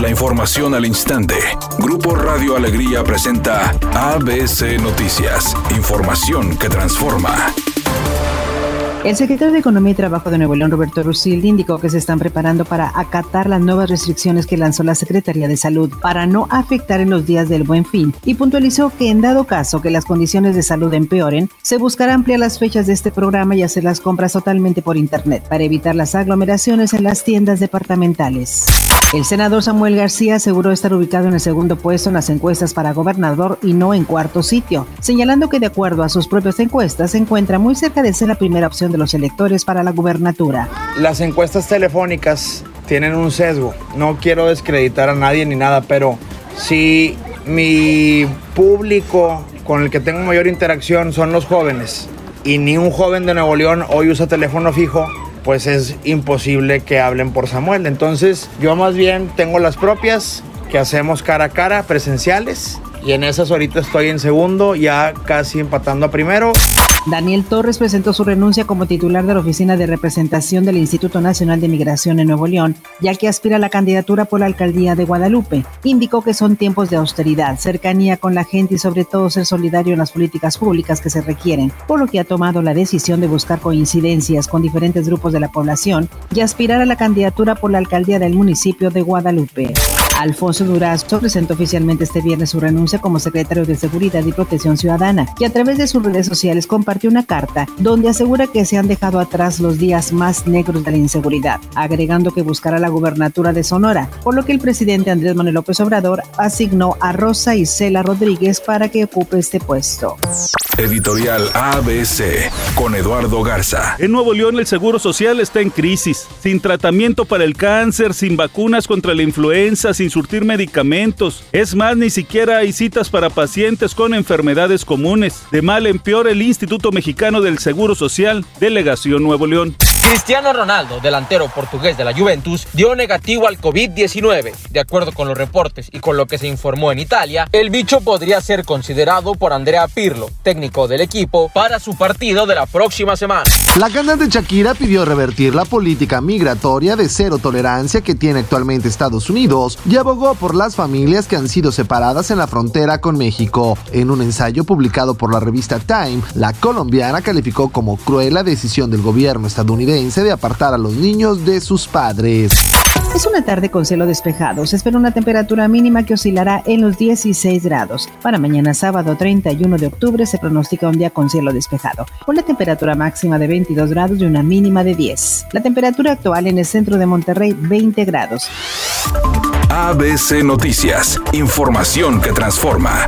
La información al instante. Grupo Radio Alegría presenta ABC Noticias. Información que transforma. El secretario de Economía y Trabajo de Nuevo León, Roberto Rusil, indicó que se están preparando para acatar las nuevas restricciones que lanzó la Secretaría de Salud para no afectar en los días del buen fin y puntualizó que en dado caso que las condiciones de salud empeoren, se buscará ampliar las fechas de este programa y hacer las compras totalmente por Internet para evitar las aglomeraciones en las tiendas departamentales. El senador Samuel García aseguró estar ubicado en el segundo puesto en las encuestas para gobernador y no en cuarto sitio, señalando que de acuerdo a sus propias encuestas se encuentra muy cerca de ser la primera opción de los electores para la gubernatura. Las encuestas telefónicas tienen un sesgo. No quiero descreditar a nadie ni nada, pero si mi público con el que tengo mayor interacción son los jóvenes y ni un joven de Nuevo León hoy usa teléfono fijo, pues es imposible que hablen por Samuel. Entonces yo más bien tengo las propias que hacemos cara a cara, presenciales, y en esas ahorita estoy en segundo, ya casi empatando a primero. Daniel Torres presentó su renuncia como titular de la Oficina de Representación del Instituto Nacional de Migración en Nuevo León, ya que aspira a la candidatura por la alcaldía de Guadalupe. Indicó que son tiempos de austeridad, cercanía con la gente y sobre todo ser solidario en las políticas públicas que se requieren, por lo que ha tomado la decisión de buscar coincidencias con diferentes grupos de la población y aspirar a la candidatura por la alcaldía del municipio de Guadalupe. Alfonso Durazo presentó oficialmente este viernes su renuncia como secretario de Seguridad y Protección Ciudadana y a través de sus redes sociales compartió una carta donde asegura que se han dejado atrás los días más negros de la inseguridad, agregando que buscará la gubernatura de Sonora, por lo que el presidente Andrés Manuel López Obrador asignó a Rosa Isela Rodríguez para que ocupe este puesto. Editorial ABC con Eduardo Garza. En Nuevo León el Seguro Social está en crisis, sin tratamiento para el cáncer, sin vacunas contra la influenza, sin surtir medicamentos. Es más, ni siquiera hay citas para pacientes con enfermedades comunes. De mal en peor el Instituto Mexicano del Seguro Social, Delegación Nuevo León. Cristiano Ronaldo, delantero portugués de la Juventus, dio negativo al COVID-19. De acuerdo con los reportes y con lo que se informó en Italia, el bicho podría ser considerado por Andrea Pirlo, técnico del equipo, para su partido de la próxima semana. La cantante Shakira pidió revertir la política migratoria de cero tolerancia que tiene actualmente Estados Unidos y abogó por las familias que han sido separadas en la frontera con México. En un ensayo publicado por la revista Time, la colombiana calificó como cruel la decisión del gobierno estadounidense de apartar a los niños de sus padres. Es una tarde con cielo despejado. Se espera una temperatura mínima que oscilará en los 16 grados. Para mañana sábado 31 de octubre se pronostica un día con cielo despejado, con la temperatura máxima de 22 grados y una mínima de 10. La temperatura actual en el centro de Monterrey 20 grados. ABC Noticias, información que transforma.